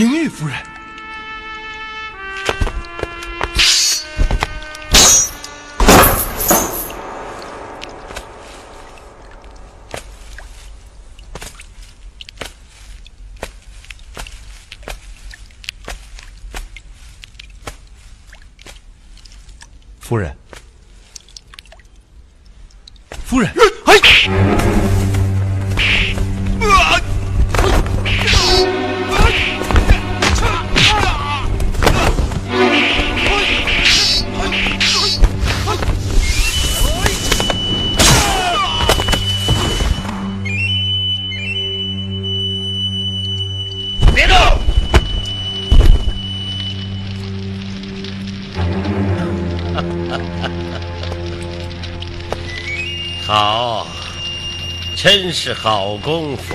明玉夫人，是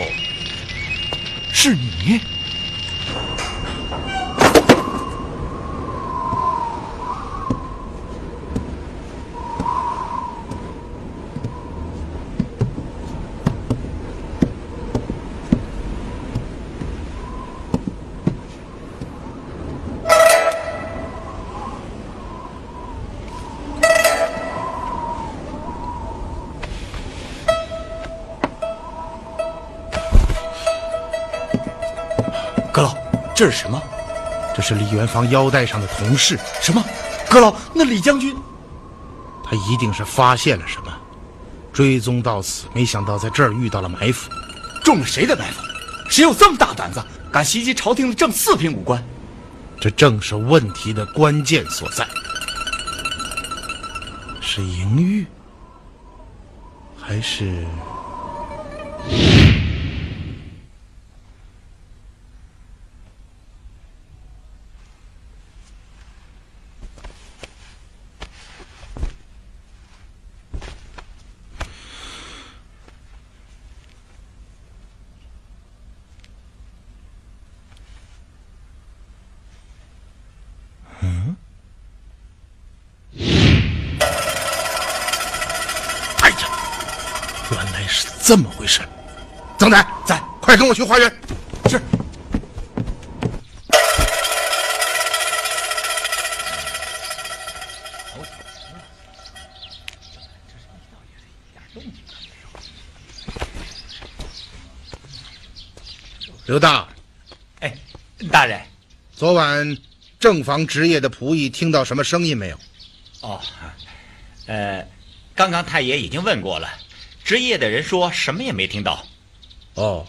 这是什么？这是李元芳腰带上的铜饰。什么？阁老，那李将军，他一定是发现了什么，追踪到此，没想到在这儿遇到了埋伏。中了谁的埋伏？谁有这么大胆子，敢袭击朝廷的正四品武官？这正是问题的关键所在。是莹玉，还是？哎呀，原来是这么回事！曾仔，在，快跟我去花园。是。刘大，哎，大人，昨晚正房值夜的仆役听到什么声音没有？哦，呃，刚刚太爷已经问过了，值夜的人说什么也没听到。哦，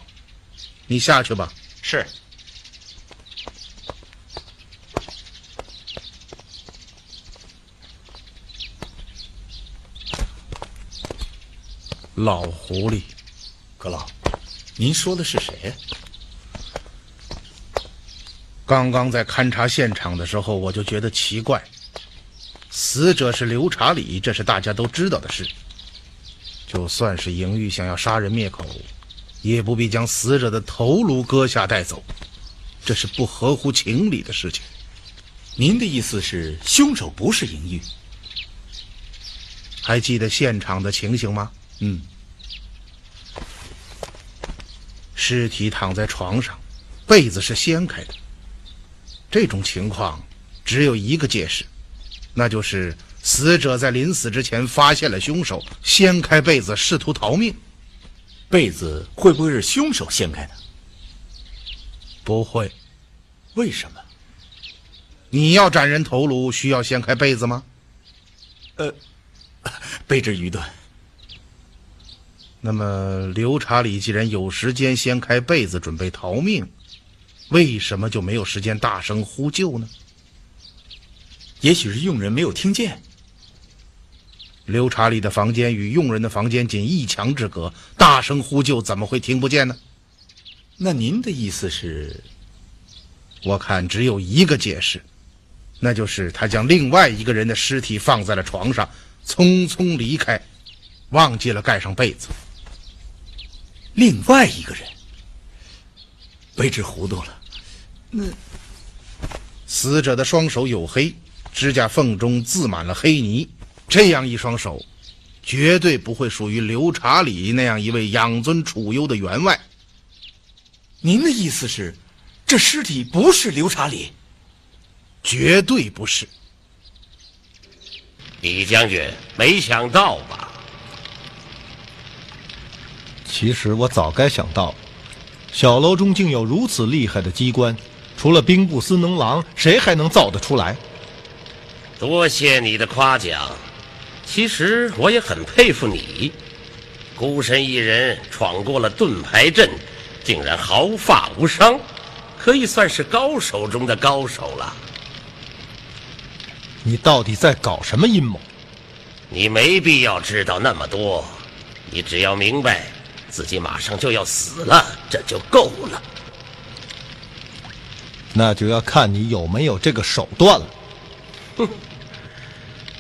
你下去吧。是。老狐狸，阁老，您说的是谁？刚刚在勘察现场的时候，我就觉得奇怪。死者是刘查理，这是大家都知道的事。就算是莹玉想要杀人灭口，也不必将死者的头颅割下带走，这是不合乎情理的事情。您的意思是凶手不是莹玉？还记得现场的情形吗？嗯，尸体躺在床上，被子是掀开的。这种情况只有一个解释，那就是死者在临死之前发现了凶手，掀开被子试图逃命。被子会不会是凶手掀开的？不会。为什么？你要斩人头颅，需要掀开被子吗？呃，卑职愚钝。那么刘查理既然有时间掀开被子准备逃命，为什么就没有时间大声呼救呢？也许是佣人没有听见。刘查理的房间与佣人的房间仅一墙之隔，大声呼救怎么会听不见呢？那您的意思是？我看只有一个解释，那就是他将另外一个人的尸体放在了床上，匆匆离开，忘记了盖上被子。另外一个人，卑职糊涂了。那死者的双手黝黑，指甲缝中渍满了黑泥，这样一双手，绝对不会属于刘查理那样一位养尊处优的员外。您的意思是，这尸体不是刘查理？绝对不是。李将军，没想到吧？其实我早该想到，小楼中竟有如此厉害的机关，除了兵部司能郎，谁还能造得出来？多谢你的夸奖。其实我也很佩服你，孤身一人闯过了盾牌阵，竟然毫发无伤，可以算是高手中的高手了。你到底在搞什么阴谋？你没必要知道那么多，你只要明白自己马上就要死了，这就够了。那就要看你有没有这个手段了。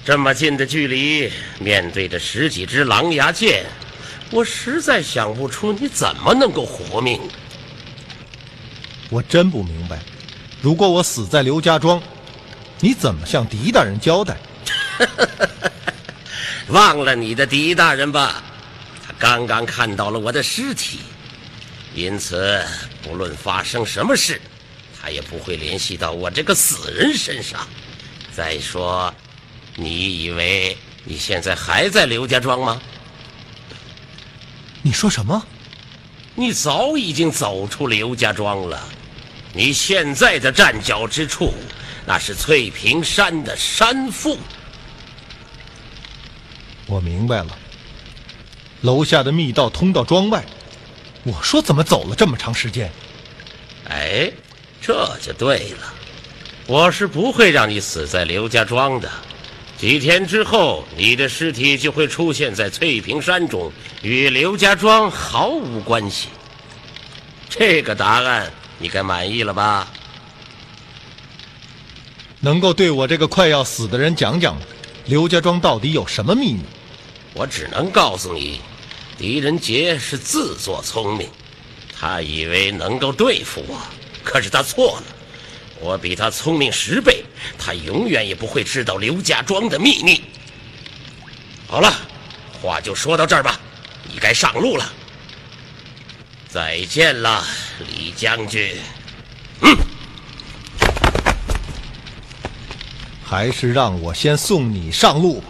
这么近的距离，面对着十几支狼牙剑，我实在想不出你怎么能够活命。我真不明白，如果我死在刘家庄，你怎么向狄大人交代？忘了你的狄大人吧，他刚刚看到了我的尸体，因此不论发生什么事，他也不会联系到我这个死人身上。再说，你以为你现在还在刘家庄吗？你说什么？你早已经走出刘家庄了，你现在的站脚之处，那是翠屏山的山腹。我明白了，楼下的密道通到庄外。我说怎么走了这么长时间？哎，这就对了。我是不会让你死在刘家庄的，几天之后，你的尸体就会出现在翠屏山中，与刘家庄毫无关系。这个答案你该满意了吧？能够对我这个快要死的人讲讲，刘家庄到底有什么秘密？我只能告诉你，狄仁杰是自作聪明，他以为能够对付我，可是他错了。我比他聪明十倍，他永远也不会知道刘家庄的秘密。好了，话就说到这儿吧，你该上路了。再见了，李将军。嗯还是让我先送你上路吧。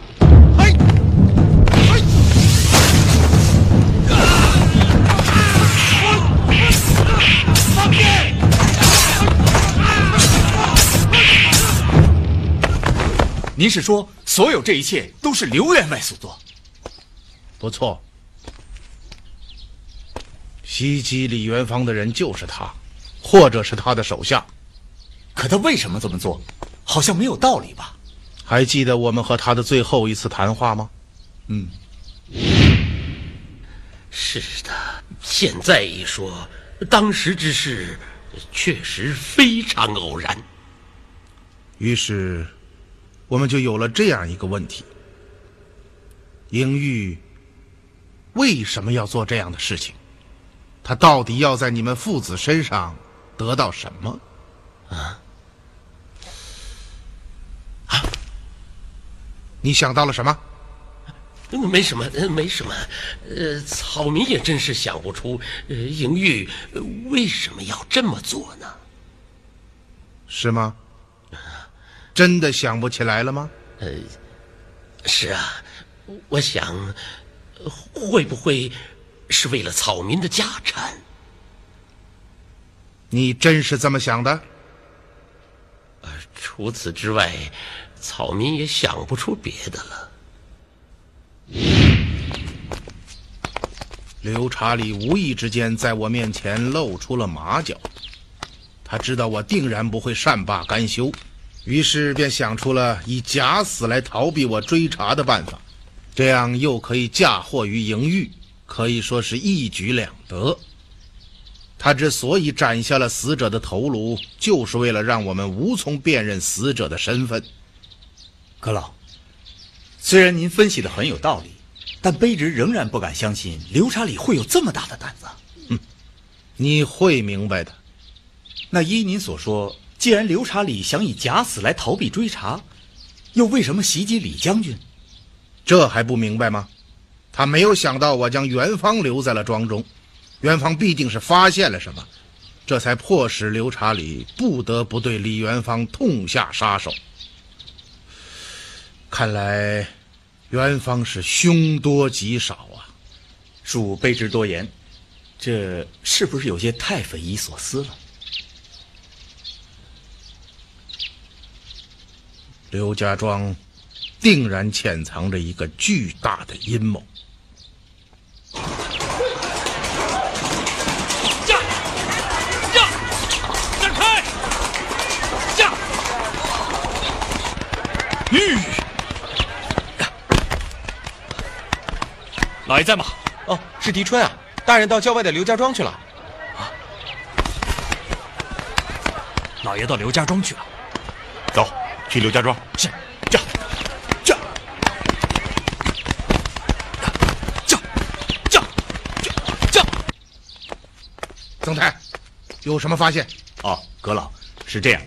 您是说，所有这一切都是刘员外所做？不错，袭击李元芳的人就是他，或者是他的手下。可他为什么这么做？好像没有道理吧？还记得我们和他的最后一次谈话吗？嗯，是的，现在一说，当时之事确实非常偶然。于是，我们就有了这样一个问题：英玉为什么要做这样的事情？他到底要在你们父子身上得到什么？啊？啊？你想到了什么？没什么，呃没什么。呃，草民也真是想不出，呃，英玉呃为什么要这么做呢？是吗？真的想不起来了吗？呃，是啊，我想，呃会不会是为了草民的家产？你真是这么想的？呃，除此之外，草民也想不出别的了。刘查理无意之间在我面前露出了马脚，他知道我定然不会善罢甘休，于是便想出了以假死来逃避我追查的办法，这样又可以嫁祸于盈玉，可以说是一举两得。他之所以斩下了死者的头颅，就是为了让我们无从辨认死者的身份。阁老，虽然您分析的很有道理，但卑职仍然不敢相信刘查理会有这么大的胆子。嗯你会明白的。那依您所说，既然刘查理想以假死来逃避追查，又为什么袭击李将军？这还不明白吗？他没有想到我将元芳留在了庄中，元芳必定是发现了什么，这才迫使刘查理不得不对李元芳痛下杀手。看来，元芳是凶多吉少啊！恕卑职多言，这是不是有些太匪夷所思了？刘家庄定然潜藏着一个巨大的阴谋。驾！驾！站开！驾！吁！老爷在吗？哦，是狄春啊！大人到郊外的刘家庄去了。老爷到刘家庄去了。走，去刘家庄。是，驾！驾！驾！驾！驾！驾！曾太，有什么发现？哦，阁老是这样，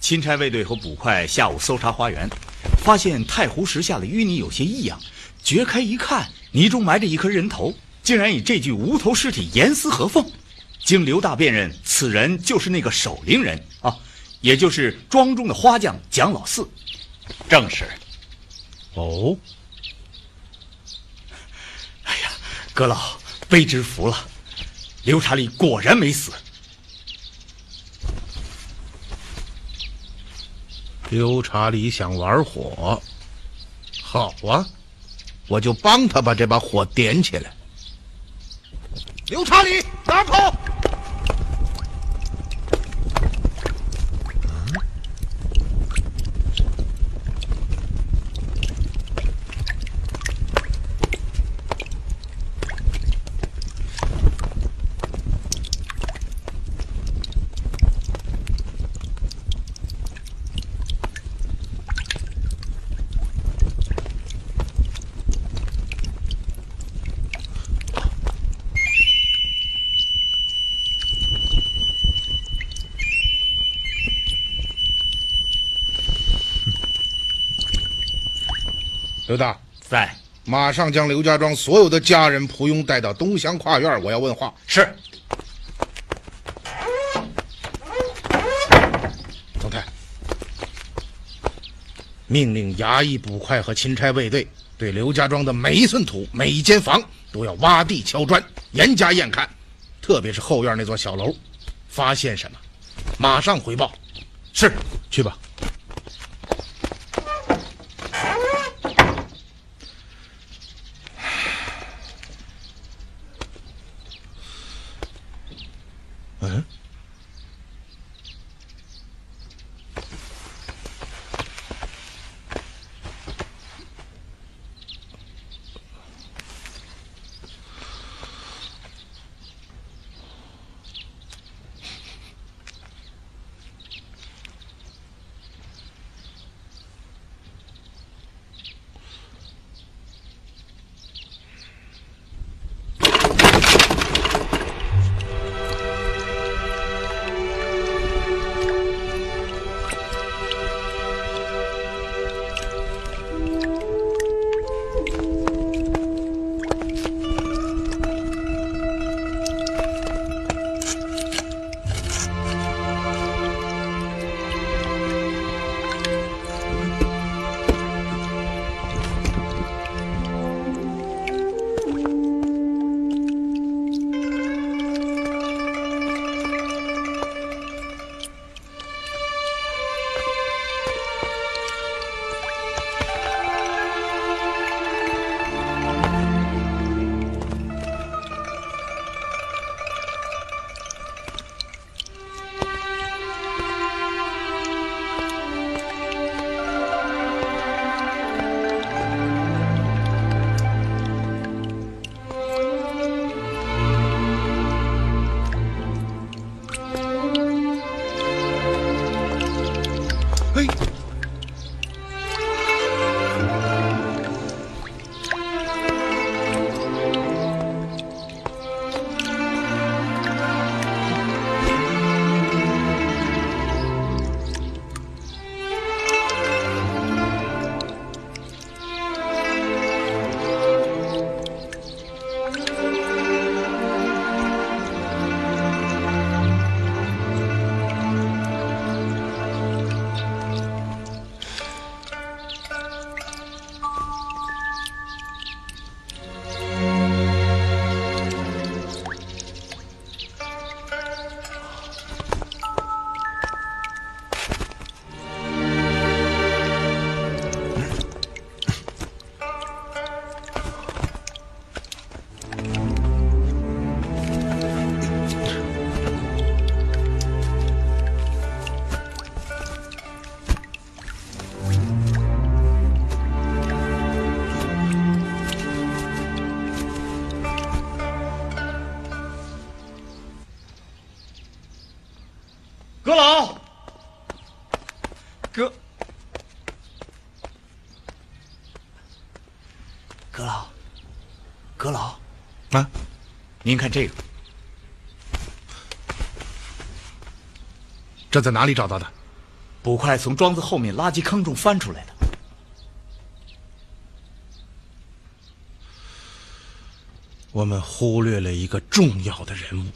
钦差卫队和捕快下午搜查花园，发现太湖石下的淤泥有些异样，掘开一看，泥中埋着一颗人头，竟然与这具无头尸体严丝合缝。经刘大辨认，此人就是那个守陵人啊，也就是庄中的花匠蒋老四。正是。哦，哎呀，阁老，卑职服了，刘查理果然没死。刘查理想玩火，好啊，我就帮他把这把火点起来。刘查理，拿炮！刘大，在，马上将刘家庄所有的家人仆佣带到东乡跨院，我要问话。是。总太，命令衙役、捕快和钦差卫队对刘家庄的每一寸土、每一间房都要挖地敲砖，严加验看，特别是后院那座小楼，发现什么，马上回报。是，去吧。您看这个，这在哪里找到的？捕快从庄子后面垃圾坑中翻出来的。我们忽略了一个重要的人物。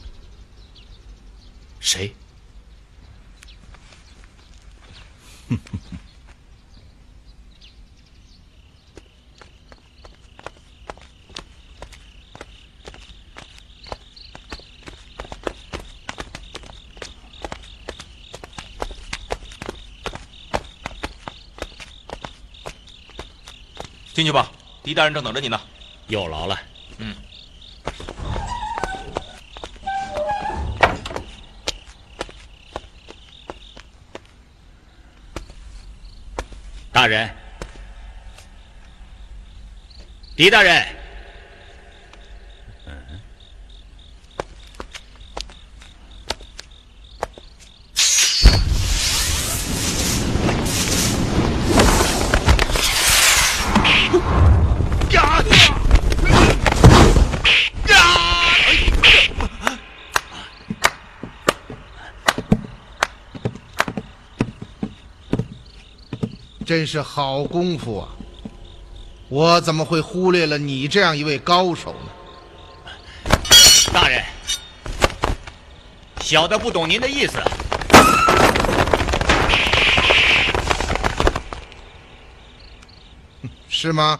谁？进去吧，狄大人正等着你呢。有劳了。嗯。大人，狄大人，真是好功夫啊！我怎么会忽略了你这样一位高手呢？大人，小的不懂您的意思。是吗？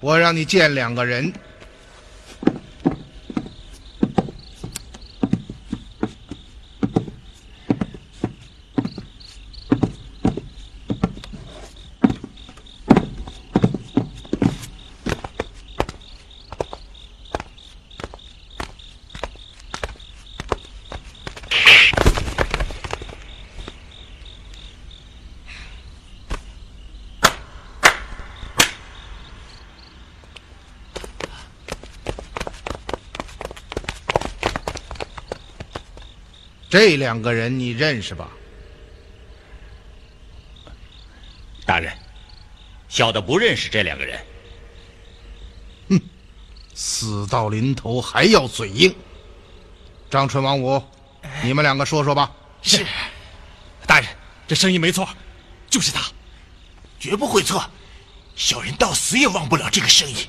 我让你见两个人。这两个人你认识吧？大人，小的不认识这两个人。哼死到临头还要嘴硬。张春、王五，你们两个说说吧。是，大人，这声音没错，就是他，绝不会错。小人到死也忘不了这个声音。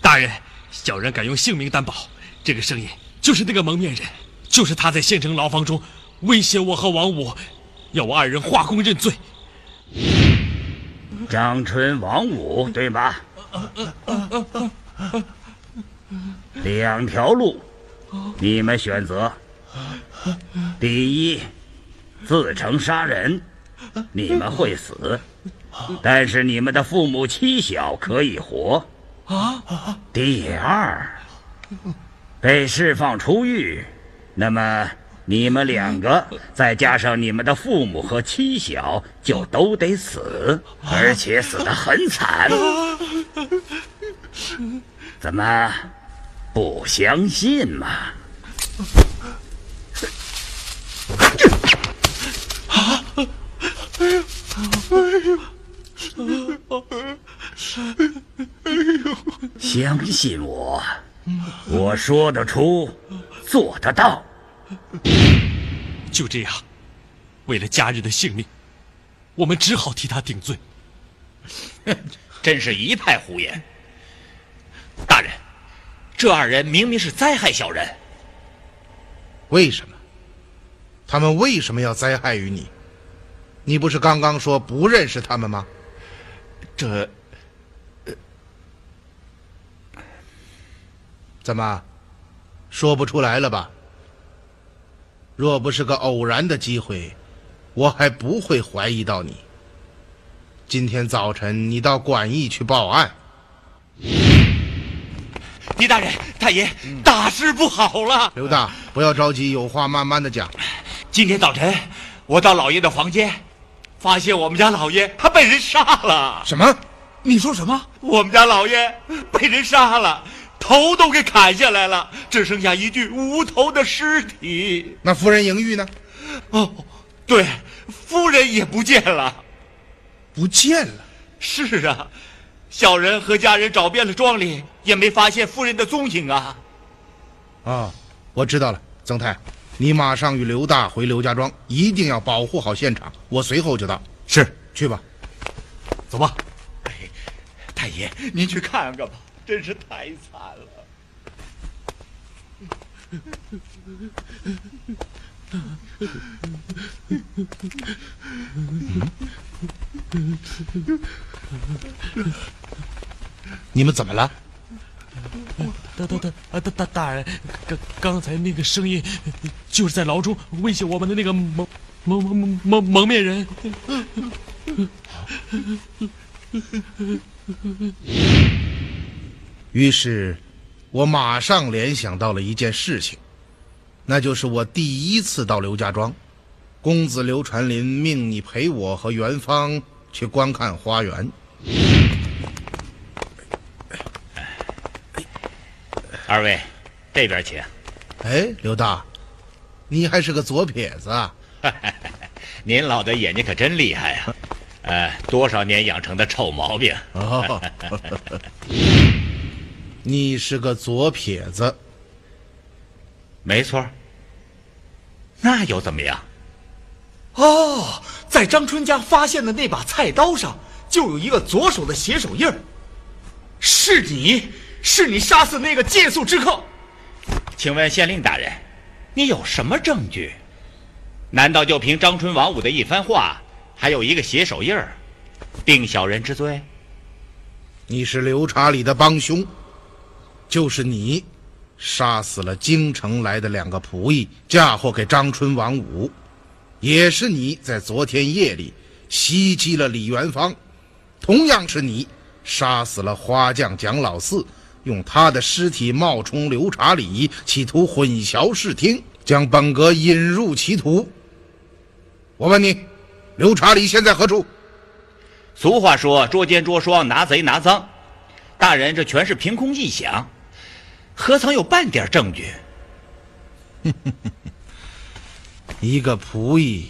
大人，小人敢用性命担保，这个声音就是那个蒙面人，就是他在县城牢房中威胁我和王五，要我二人画供认罪。张春、王五，对吧？两条路，你们选择。第一，自成杀人，你们会死，但是你们的父母妻小可以活。第二，被释放出狱，那么你们两个再加上你们的父母和妻小，就都得死，而且死得很惨。怎么不相信嘛？相信我，我说得出，做得到。就这样，为了家人的性命，我们只好替他顶罪。真是一派胡言！大人，这二人明明是灾害小人。为什么？他们为什么要灾害于你？你不是刚刚说不认识他们吗？这怎么，说不出来了吧？若不是个偶然的机会，我还不会怀疑到你。今天早晨你到馆驿去报案，狄大人、太爷，大事不好了！刘大，不要着急，有话慢慢的讲。今天早晨，我到老爷的房间，发现我们家老爷他被人杀了。什么？你说什么？我们家老爷被人杀了，头都给砍下来了，只剩下一具无头的尸体。那夫人莹玉呢？哦，对，夫人也不见了。不见了。是啊，小人和家人找遍了庄里，也没发现夫人的踪影啊。啊，我知道了，曾太，你马上与刘大回刘家庄，一定要保护好现场。我随后就到。是，去吧。走吧。哎，太爷，您去看看吧，真是太惨了。你们怎么了？大大大啊大大大人，刚刚才那个声音，就是在牢中威胁我们的那个蒙蒙蒙蒙蒙面人。于是，我马上联想到了一件事情，那就是我第一次到刘家庄，公子刘传林命你陪我和元芳去观看花园。二位，这边请。哎，刘大，你还是个左撇子啊！您老的眼睛可真厉害啊！呃，多少年养成的臭毛病。哦，你是个左撇子，没错。那又怎么样？哦，在张春家发现的那把菜刀上，就有一个左手的血手印儿。是你，是你杀死那个借宿之客。请问县令大人，你有什么证据？难道就凭张春王五的一番话，还有一个血手印儿，定小人之罪？你是刘查理的帮凶，就是你杀死了京城来的两个仆役，嫁祸给张春王五，也是你在昨天夜里袭击了李元芳，同样是你杀死了花匠蒋老四，用他的尸体冒充刘查理，企图混淆视听，将本阁引入歧途。我问你，刘查理现在何处？俗话说“捉奸捉双，拿贼拿赃”，大人这全是凭空臆想，何曾有半点证据？一个仆役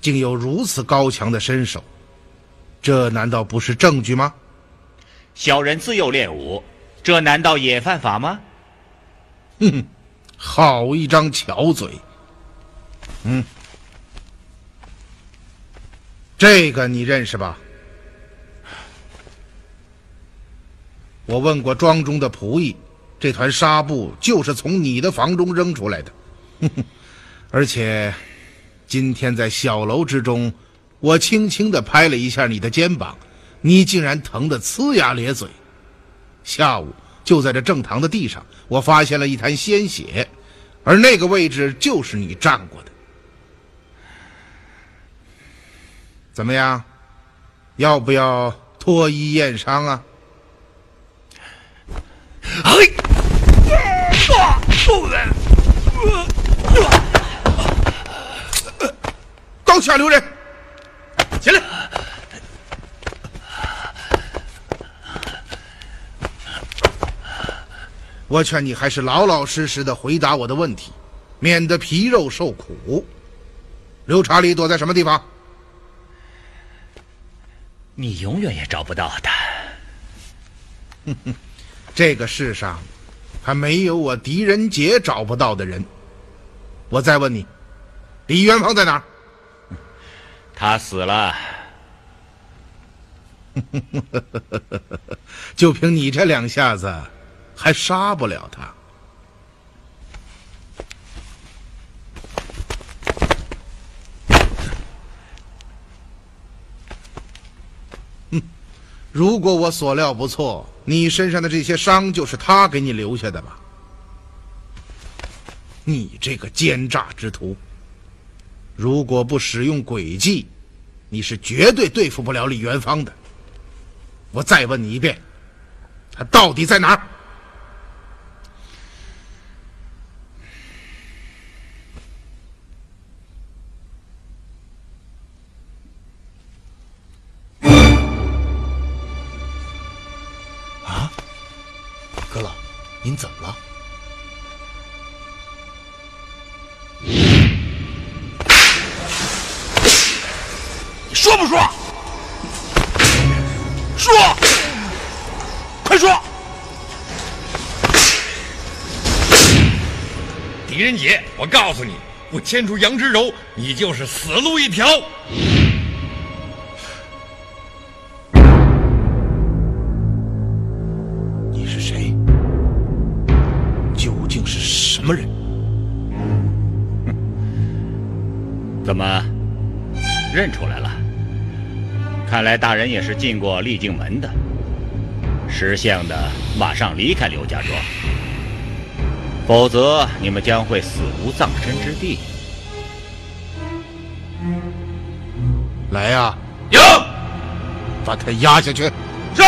竟有如此高强的身手，这难道不是证据吗？小人自幼练武，这难道也犯法吗？哼哼，好一张巧嘴。嗯，这个你认识吧？我问过庄中的仆役，这团纱布就是从你的房中扔出来的。哼哼，而且今天在小楼之中，我轻轻地拍了一下你的肩膀，你竟然疼得呲牙咧嘴。下午就在这正堂的地上，我发现了一滩鲜血，而那个位置就是你站过的。怎么样？要不要脱衣验伤啊？哎！刀下留人，起来！我劝你还是老老实实的回答我的问题，免得皮肉受苦。刘查理躲在什么地方？你永远也找不到的。哼哼，这个世上还没有我狄仁杰找不到的人。我再问你，李元芳在哪儿？他死了。就凭你这两下子，还杀不了他。如果我所料不错，你身上的这些伤就是他给你留下的吧？你这个奸诈之徒，如果不使用诡计，你是绝对对付不了李元芳的。我再问你一遍，他到底在哪儿？告诉你，不牵出杨之柔，你就是死路一条。你是谁？究竟是什么人？怎么认出来了？看来大人也是进过丽静门的。识相的，马上离开刘家庄，否则你们将会死无葬身之地。来呀、有，把他压下去！是。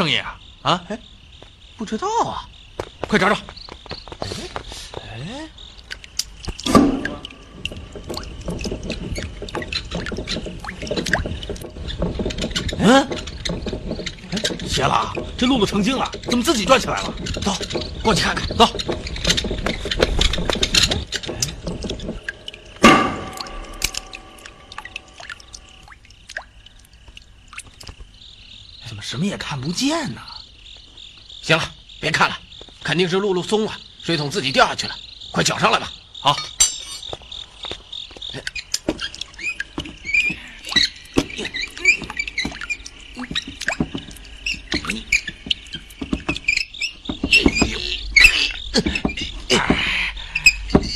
生意啊？啊？哎，不知道啊，快找找。哎，嗯，哎，邪了，这路都成精了，怎么自己转起来了？走，过去看看。走。什么也看不见呢？行了，别看了，肯定是露露松了，水桶自己掉下去了。快搅上来吧。好。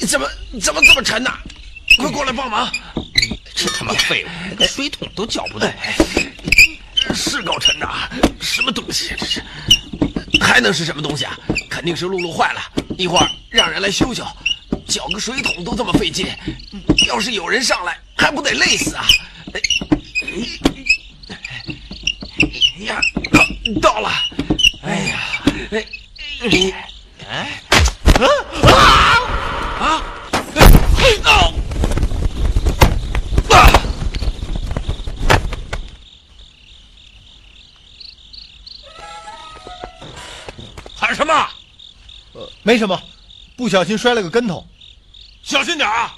怎么怎么这么沉呢？快过来帮忙！这他妈废物，连水桶都搅不动，是高沉呐！什么东西？这是？还能是什么东西啊？肯定是露露坏了，一会儿让人来修修。搅个水桶都这么费劲，要是有人上来，还不得累死啊！哎呀，到了！哎呀，哎，哎，没什么，不小心摔了个跟头。小心点啊！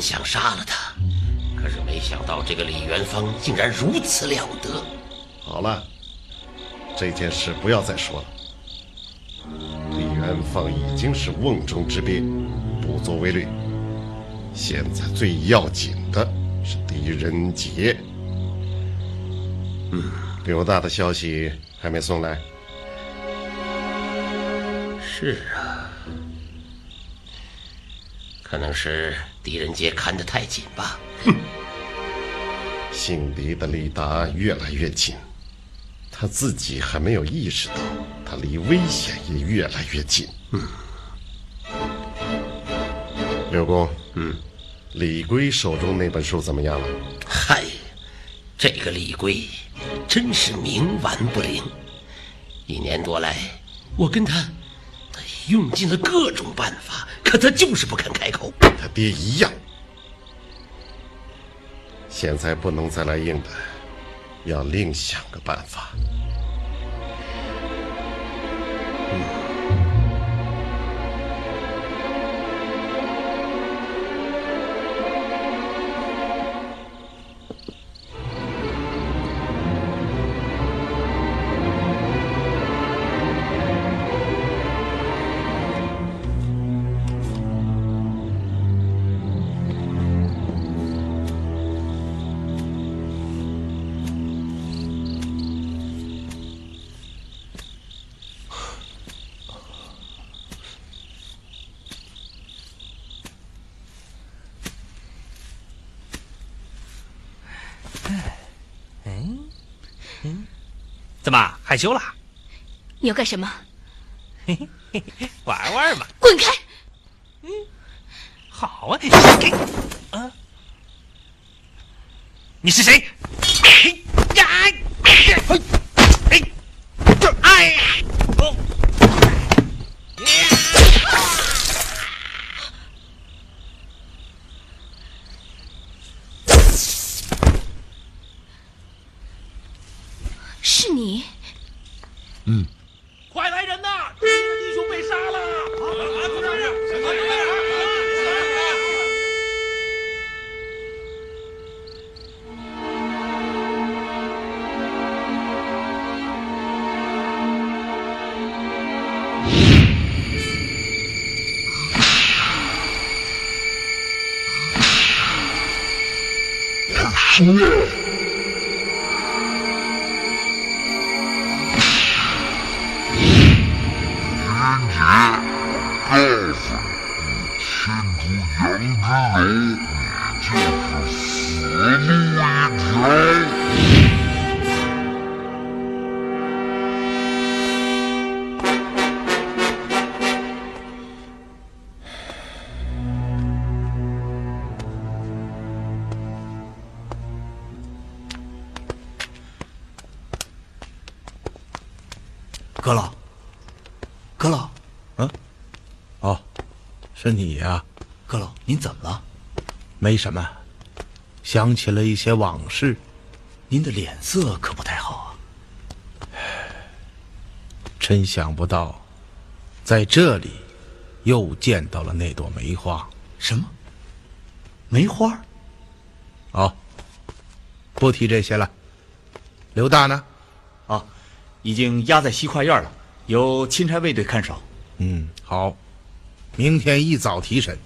本想杀了他，可是没想到这个李元芳竟然如此了得。好了，这件事不要再说了。李元芳已经是瓮中之鳖，不足为虑。现在最要紧的是狄仁杰。嗯，刘大的消息还没送来。是啊，可能是狄仁杰看得太紧吧。哼，姓狄的李达越来越近，他自己还没有意识到，他离危险也越来越近。嗯，刘公，嗯，李龟手中那本书怎么样了？嗨，这个李龟真是冥顽不灵。一年多来，我跟他用尽了各种办法，可他就是不肯开口。跟他爹一样。现在不能再来硬的，要另想个办法。羞了？你要干什么？玩玩嘛！滚开！嗯，好啊。给啊！你是谁？呀！阁老，阁老，嗯，哦，是你呀、阁老，您怎么了？没什么，想起了一些往事。您的脸色可不太好啊。真想不到，在这里又见到了那朵梅花。什么？梅花？哦，不提这些了。刘大呢？啊，已经押在西跨院了，由钦差卫队看守。嗯，好，明天一早提审，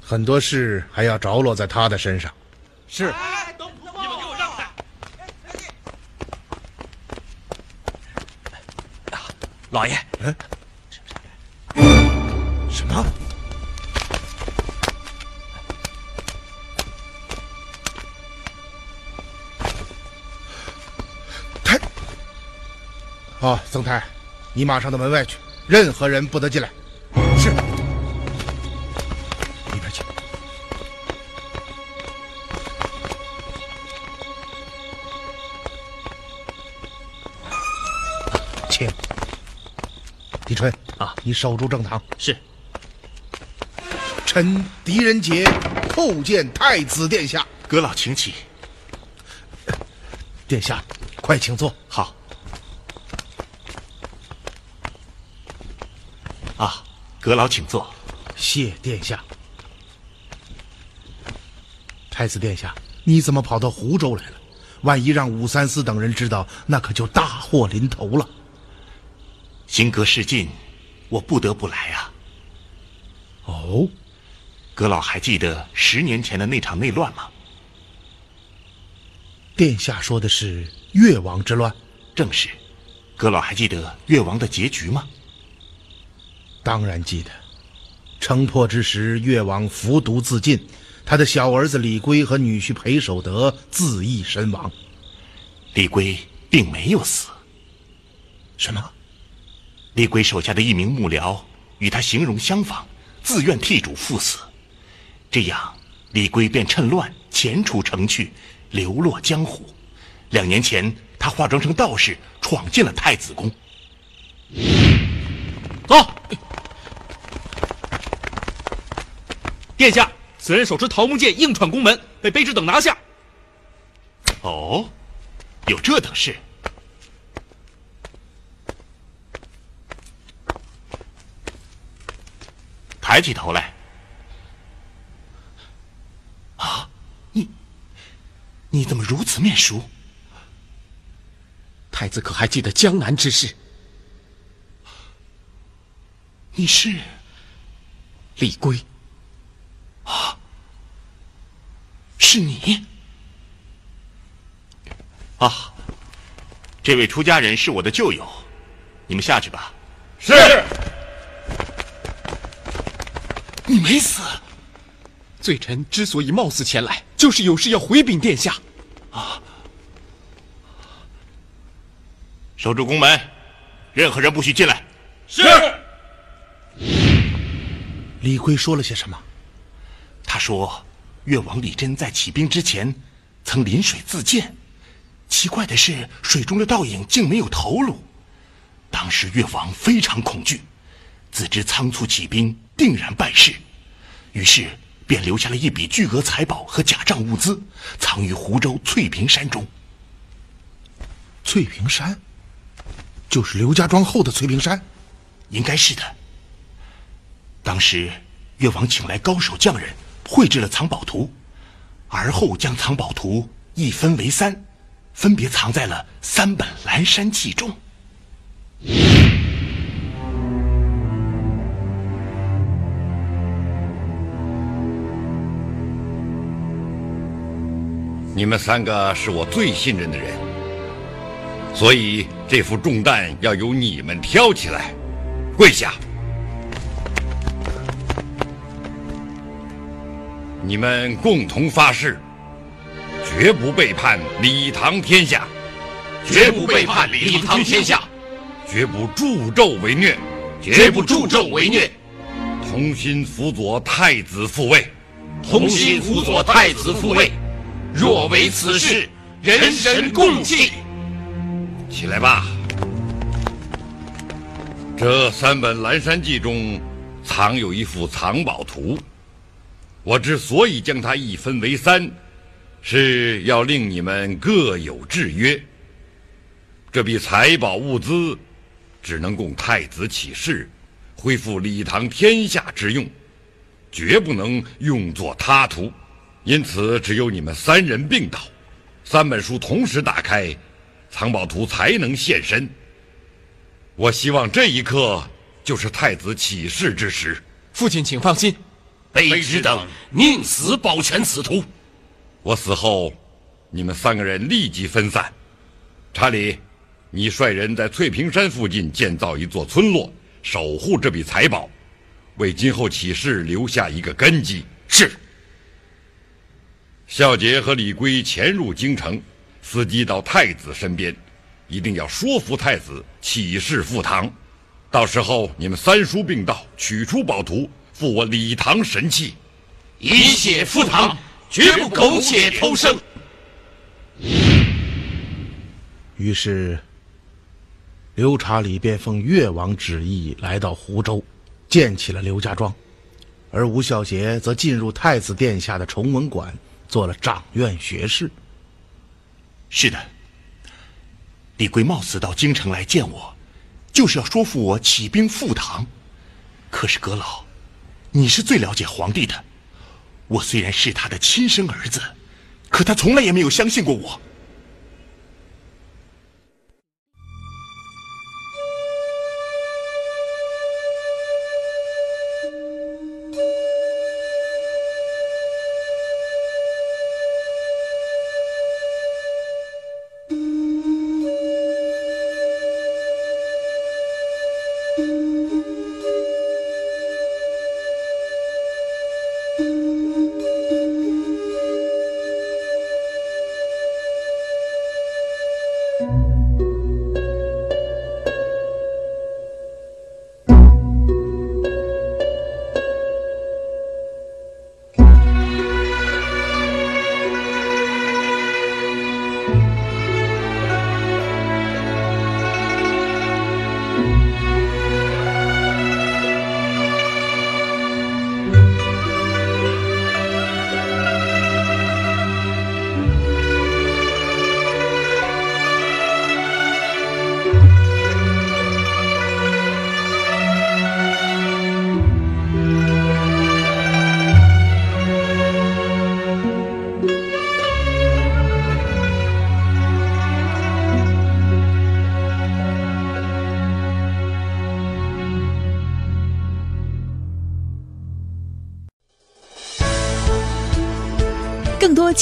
很多事还要着落在他的身上。是。你们给我让开老爷，嗯，什好，曾太，你马上到门外去，任何人不得进来。是。里边请。请。狄春啊，你守住正堂。是。臣狄仁杰叩见太子殿下。阁老请起。殿下，快请坐。好。啊，阁老请坐。谢殿下。太子殿下，你怎么跑到湖州来了？万一让武三思等人知道，那可就大祸临头了。行阁事尽，我不得不来啊。哦，阁老还记得十年前的那场内乱吗？殿下说的是越王之乱，正是。阁老还记得越王的结局吗？当然记得。城破之时，越王服毒自尽，他的小儿子李圭和女婿裴守德自缢身亡。李圭并没有死。什么？李圭手下的一名幕僚与他形容相仿，自愿替主赴死。这样，李圭便趁乱潜出城去，流落江湖。两年前，他化妆成道士，闯进了太子宫。走。殿下，此人手持桃木剑，硬闯宫门，被卑职等拿下。哦，有这等事。抬起头来。啊，你，你怎么如此面熟？太子可还记得江南之事？你是李圭。啊，是你？啊，这位出家人是我的旧友，你们下去吧。是。你没死。罪臣之所以冒死前来，就是有事要回禀殿下。啊！守住宫门，任何人不许进来。是。李逵说了些什么？他说，越王李真在起兵之前，曾临水自荐。奇怪的是，水中的倒影竟没有头颅。当时越王非常恐惧，自知仓促起兵定然败事，于是便留下了一笔巨额财宝和假账物资，藏于湖州翠屏山中。翠屏山，就是刘家庄后的翠屏山，应该是的。当时越王请来高手匠人，绘制了藏宝图，而后将藏宝图一分为三，分别藏在了三本蓝山记中。你们三个是我最信任的人，所以这副重担要由你们挑起来。跪下！你们共同发誓，绝不背叛李唐天下，绝不背叛李唐天下，绝不助纣为虐，绝不助纣为虐，同心辅佐太子复位，同心辅佐太子复位。若为此事，人神共济。起来吧。这三本《蓝山记》中藏有一幅藏宝图，我之所以将它一分为三，是要令你们各有制约。这笔财宝物资只能供太子起事，恢复礼堂天下之用，绝不能用作他图。因此，只有你们三人并倒，三本书同时打开，藏宝图才能现身。我希望这一刻就是太子起事之时。父亲，请放心，卑职等宁死保全此图。我死后，你们三个人立即分散。查理，你率人在翠屏山附近建造一座村落，守护这笔财宝，为今后起事留下一个根基。是。孝杰和李龟潜入京城，伺机到太子身边，一定要说服太子起事赴唐。到时候你们三叔并到，取出宝图，复我李唐神器，以血赴唐，绝不苟且偷生。于是，刘查理便奉越王旨意来到湖州，建起了刘家庄，而吴孝杰则进入太子殿下的崇文馆。做了掌院学士。是的，李逵冒死到京城来见我，就是要说服我起兵赴唐。可是阁老，你是最了解皇帝的。我虽然是他的亲生儿子，可他从来也没有相信过我。